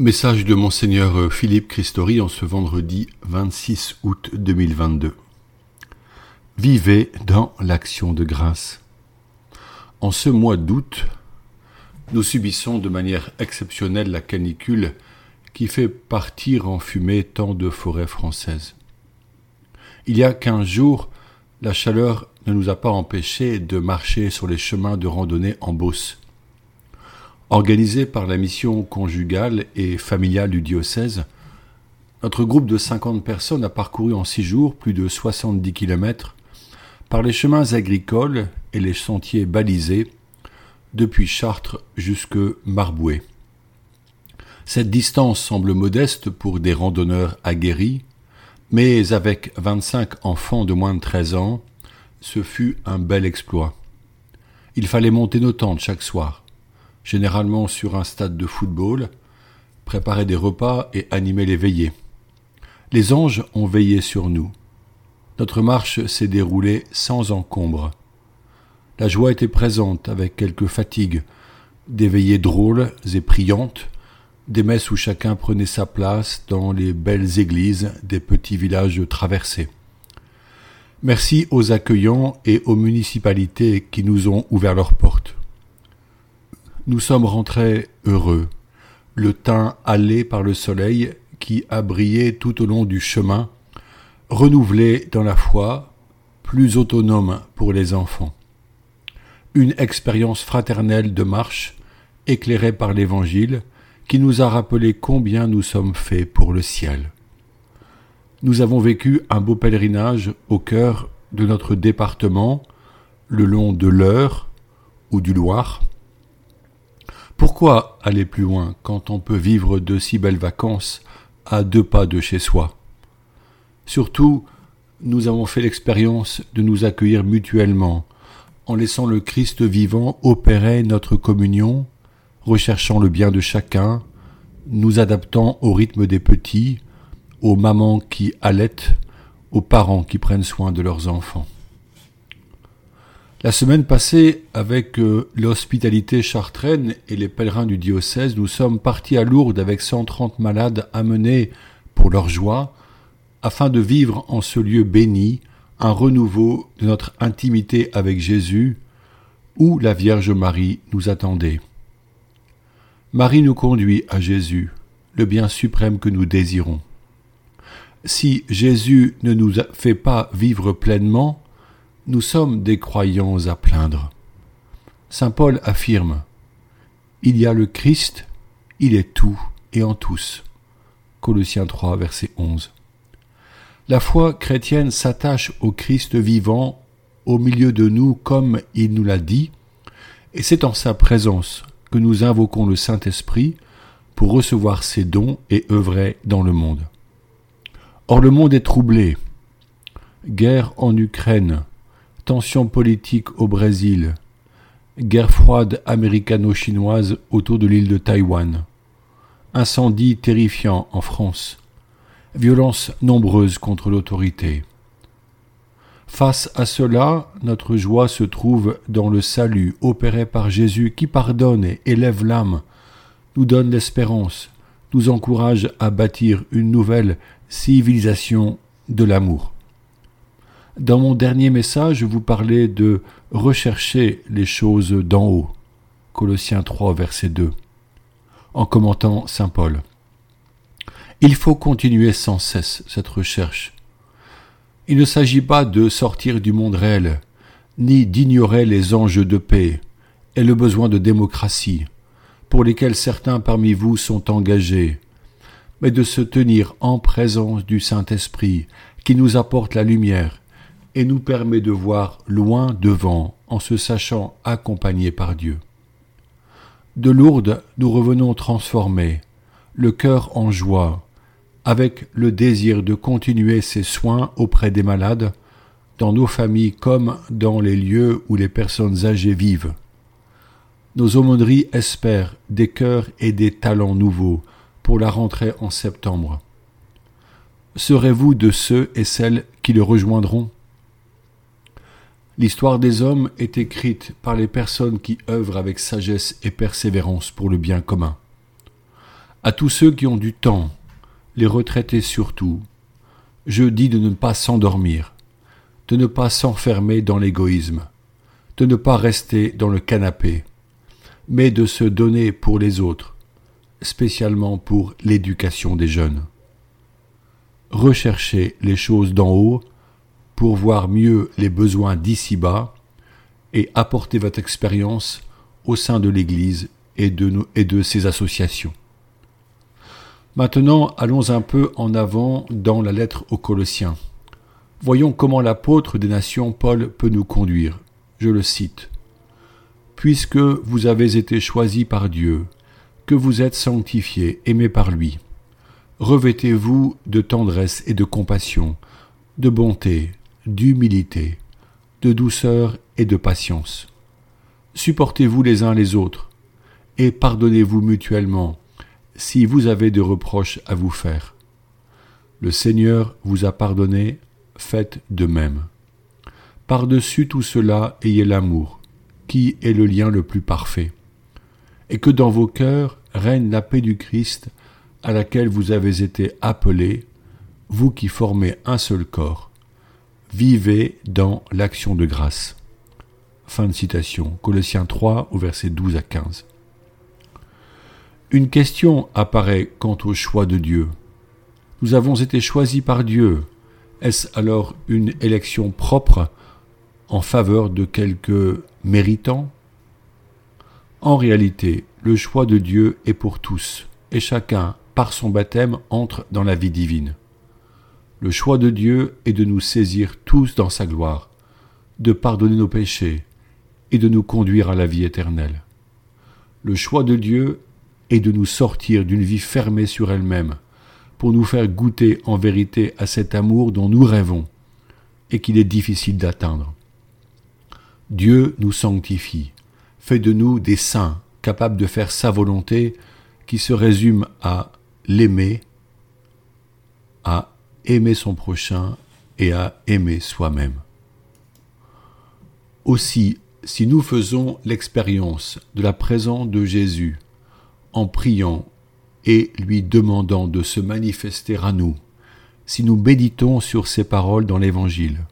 Message de Monseigneur Philippe Christori en ce vendredi 26 août 2022. Vivez dans l'action de grâce. En ce mois d'août, nous subissons de manière exceptionnelle la canicule qui fait partir en fumée tant de forêts françaises. Il y a quinze jours, la chaleur ne nous a pas empêchés de marcher sur les chemins de randonnée en Beauce. Organisé par la mission conjugale et familiale du diocèse, notre groupe de 50 personnes a parcouru en six jours plus de 70 kilomètres par les chemins agricoles et les sentiers balisés depuis Chartres jusque Marboué. Cette distance semble modeste pour des randonneurs aguerris, mais avec 25 enfants de moins de 13 ans, ce fut un bel exploit. Il fallait monter nos tentes chaque soir, généralement sur un stade de football, préparer des repas et animer les veillées. Les anges ont veillé sur nous. Notre marche s'est déroulée sans encombre. La joie était présente avec quelques fatigues, des veillées drôles et priantes, des messes où chacun prenait sa place dans les belles églises des petits villages traversés. Merci aux accueillants et aux municipalités qui nous ont ouvert leurs portes. Nous sommes rentrés heureux, le teint hâlé par le soleil qui a brillé tout au long du chemin, renouvelé dans la foi, plus autonome pour les enfants. Une expérience fraternelle de marche, éclairée par l'Évangile, qui nous a rappelé combien nous sommes faits pour le ciel. Nous avons vécu un beau pèlerinage au cœur de notre département, le long de l'Eure ou du Loir, pourquoi aller plus loin quand on peut vivre de si belles vacances à deux pas de chez soi? Surtout, nous avons fait l'expérience de nous accueillir mutuellement, en laissant le Christ vivant opérer notre communion, recherchant le bien de chacun, nous adaptant au rythme des petits, aux mamans qui allaitent, aux parents qui prennent soin de leurs enfants. La semaine passée, avec euh, l'hospitalité chartraine et les pèlerins du diocèse, nous sommes partis à Lourdes avec 130 malades amenés pour leur joie, afin de vivre en ce lieu béni un renouveau de notre intimité avec Jésus, où la Vierge Marie nous attendait. Marie nous conduit à Jésus, le bien suprême que nous désirons. Si Jésus ne nous fait pas vivre pleinement, nous sommes des croyants à plaindre. Saint Paul affirme Il y a le Christ, il est tout et en tous. Colossiens 3, verset 11. La foi chrétienne s'attache au Christ vivant au milieu de nous comme il nous l'a dit, et c'est en sa présence que nous invoquons le Saint-Esprit pour recevoir ses dons et œuvrer dans le monde. Or le monde est troublé. Guerre en Ukraine, tensions politiques au Brésil, guerre froide américano-chinoise autour de l'île de Taïwan, incendie terrifiant en France, violences nombreuses contre l'autorité. Face à cela, notre joie se trouve dans le salut opéré par Jésus qui pardonne et élève l'âme, nous donne l'espérance, nous encourage à bâtir une nouvelle civilisation de l'amour. Dans mon dernier message, je vous parlais de rechercher les choses d'en haut. Colossiens 3, verset 2. En commentant Saint Paul. Il faut continuer sans cesse cette recherche. Il ne s'agit pas de sortir du monde réel, ni d'ignorer les enjeux de paix et le besoin de démocratie, pour lesquels certains parmi vous sont engagés, mais de se tenir en présence du Saint-Esprit qui nous apporte la lumière et nous permet de voir loin devant en se sachant accompagné par Dieu. De Lourdes, nous revenons transformés, le cœur en joie, avec le désir de continuer ses soins auprès des malades, dans nos familles comme dans les lieux où les personnes âgées vivent. Nos aumôneries espèrent des cœurs et des talents nouveaux pour la rentrée en septembre. Serez-vous de ceux et celles qui le rejoindront? L'histoire des hommes est écrite par les personnes qui œuvrent avec sagesse et persévérance pour le bien commun. À tous ceux qui ont du temps, les retraités surtout, je dis de ne pas s'endormir, de ne pas s'enfermer dans l'égoïsme, de ne pas rester dans le canapé, mais de se donner pour les autres, spécialement pour l'éducation des jeunes. Recherchez les choses d'en haut pour voir mieux les besoins d'ici-bas et apporter votre expérience au sein de l'Église et de, ses associations. Maintenant, allons un peu en avant dans la lettre aux Colossiens. Voyons comment l'apôtre des nations Paul peut nous conduire. Je le cite. Puisque vous avez été choisis par Dieu, que vous êtes sanctifiés, aimés par lui, revêtez-vous de tendresse et de compassion, de bonté, d'humilité, de douceur et de patience. Supportez-vous les uns les autres, et pardonnez-vous mutuellement si vous avez des reproches à vous faire. Le Seigneur vous a pardonné, faites de même. Par-dessus tout cela, ayez l'amour, qui est le lien le plus parfait, et que dans vos cœurs règne la paix du Christ à laquelle vous avez été appelés, vous qui formez un seul corps. Vivez dans l'action de grâce. Fin de citation. Colossiens 3 au verset 12 à 15. Une question apparaît quant au choix de Dieu. Nous avons été choisis par Dieu. Est-ce alors une élection propre en faveur de quelques méritants? En réalité, le choix de Dieu est pour tous, et chacun, par son baptême, entre dans la vie divine. Le choix de Dieu est de nous saisir tous dans sa gloire, de pardonner nos péchés et de nous conduire à la vie éternelle. Le choix de Dieu et de nous sortir d'une vie fermée sur elle-même, pour nous faire goûter en vérité à cet amour dont nous rêvons et qu'il est difficile d'atteindre. Dieu nous sanctifie, fait de nous des saints capables de faire sa volonté qui se résume à l'aimer, à aimer son prochain et à aimer soi-même. Aussi, si nous faisons l'expérience de la présence de Jésus en priant et lui demandant de se manifester à nous, si nous méditons sur ces paroles dans l'Évangile.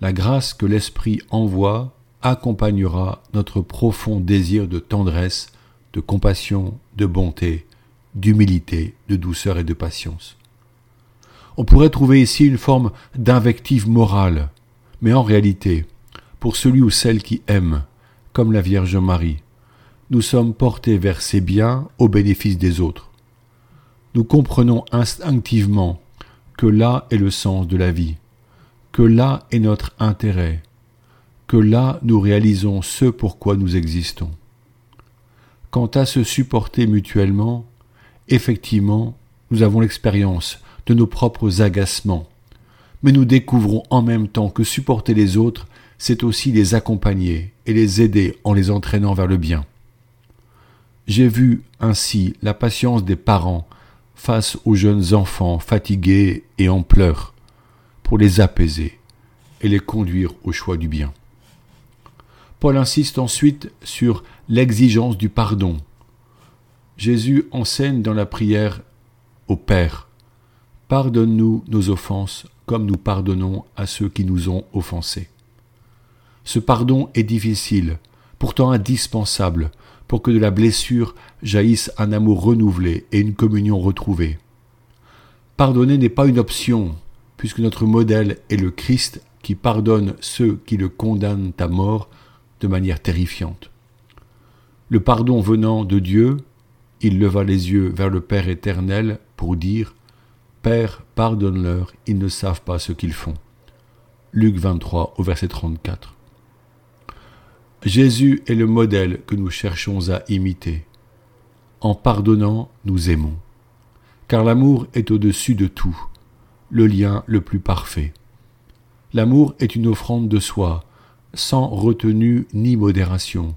La grâce que l'Esprit envoie accompagnera notre profond désir de tendresse, de compassion, de bonté, d'humilité, de douceur et de patience. On pourrait trouver ici une forme d'invective morale, mais en réalité, pour celui ou celle qui aime, comme la Vierge Marie, nous sommes portés vers ces biens au bénéfice des autres. Nous comprenons instinctivement que là est le sens de la vie, que là est notre intérêt, que là nous réalisons ce pourquoi nous existons. Quant à se supporter mutuellement, effectivement, nous avons l'expérience de nos propres agacements, mais nous découvrons en même temps que supporter les autres, c'est aussi les accompagner et les aider en les entraînant vers le bien. J'ai vu ainsi la patience des parents face aux jeunes enfants fatigués et en pleurs, pour les apaiser et les conduire au choix du bien. Paul insiste ensuite sur l'exigence du pardon. Jésus enseigne dans la prière au Père, Pardonne-nous nos offenses comme nous pardonnons à ceux qui nous ont offensés. Ce pardon est difficile, pourtant indispensable pour que de la blessure jaillisse un amour renouvelé et une communion retrouvée. Pardonner n'est pas une option, puisque notre modèle est le Christ qui pardonne ceux qui le condamnent à mort de manière terrifiante. Le pardon venant de Dieu, il leva les yeux vers le Père éternel pour dire Père, pardonne-leur, ils ne savent pas ce qu'ils font. Luc 23 au verset 34. Jésus est le modèle que nous cherchons à imiter. En pardonnant, nous aimons. Car l'amour est au-dessus de tout, le lien le plus parfait. L'amour est une offrande de soi, sans retenue ni modération,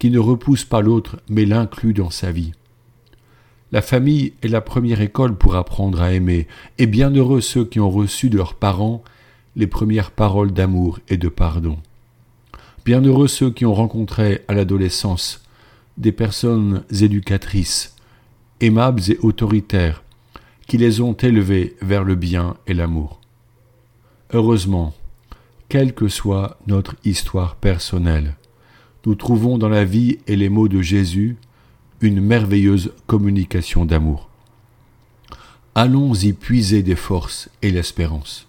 qui ne repousse pas l'autre mais l'inclut dans sa vie. La famille est la première école pour apprendre à aimer, et bienheureux ceux qui ont reçu de leurs parents les premières paroles d'amour et de pardon. Bienheureux ceux qui ont rencontré à l'adolescence des personnes éducatrices aimables et autoritaires, qui les ont élevés vers le bien et l'amour. Heureusement, quelle que soit notre histoire personnelle, nous trouvons dans la vie et les mots de Jésus une merveilleuse communication d'amour. Allons y puiser des forces et l'espérance.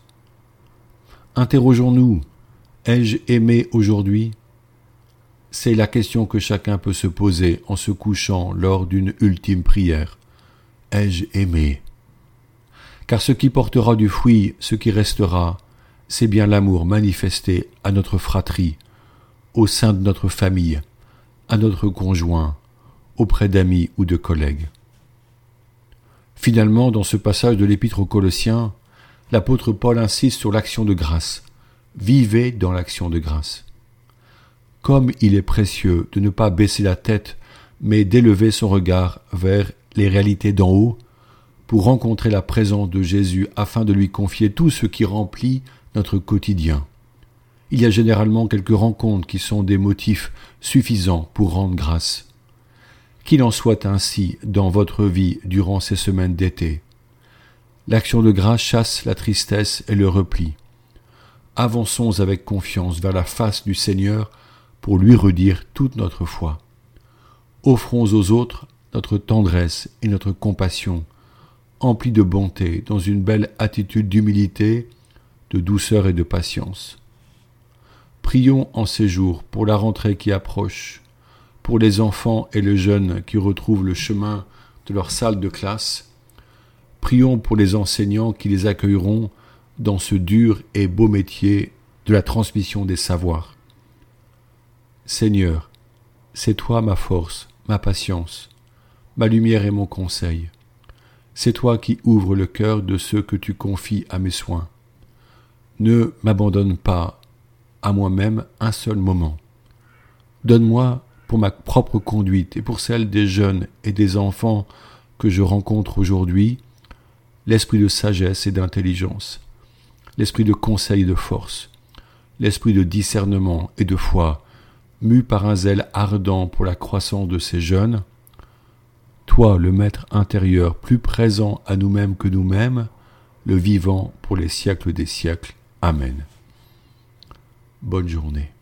Interrogeons-nous, ai-je aimé aujourd'hui? C'est la question que chacun peut se poser en se couchant lors d'une ultime prière. Ai-je aimé? Car ce qui portera du fruit, ce qui restera, c'est bien l'amour manifesté à notre fratrie, au sein de notre famille, à notre conjoint, auprès d'amis ou de collègues. Finalement, dans ce passage de l'Épître aux Colossiens, l'apôtre Paul insiste sur l'action de grâce. Vivez dans l'action de grâce. Comme il est précieux de ne pas baisser la tête, mais d'élever son regard vers les réalités d'en haut, pour rencontrer la présence de Jésus afin de lui confier tout ce qui remplit notre quotidien. Il y a généralement quelques rencontres qui sont des motifs suffisants pour rendre grâce. Qu'il en soit ainsi dans votre vie durant ces semaines d'été. L'action de grâce chasse la tristesse et le repli. Avançons avec confiance vers la face du Seigneur pour lui redire toute notre foi. Offrons aux autres notre tendresse et notre compassion, emplis de bonté, dans une belle attitude d'humilité de douceur et de patience. Prions en ces jours pour la rentrée qui approche, pour les enfants et les jeunes qui retrouvent le chemin de leur salle de classe. Prions pour les enseignants qui les accueilleront dans ce dur et beau métier de la transmission des savoirs. Seigneur, c'est toi ma force, ma patience, ma lumière et mon conseil. C'est toi qui ouvres le cœur de ceux que tu confies à mes soins. Ne m'abandonne pas à moi-même un seul moment. Donne-moi pour ma propre conduite et pour celle des jeunes et des enfants que je rencontre aujourd'hui l'esprit de sagesse et d'intelligence, l'esprit de conseil et de force, l'esprit de discernement et de foi, mu par un zèle ardent pour la croissance de ces jeunes, toi, le Maître intérieur, plus présent à nous-mêmes que nous-mêmes, le vivant pour les siècles des siècles. Amen. Bonne journée.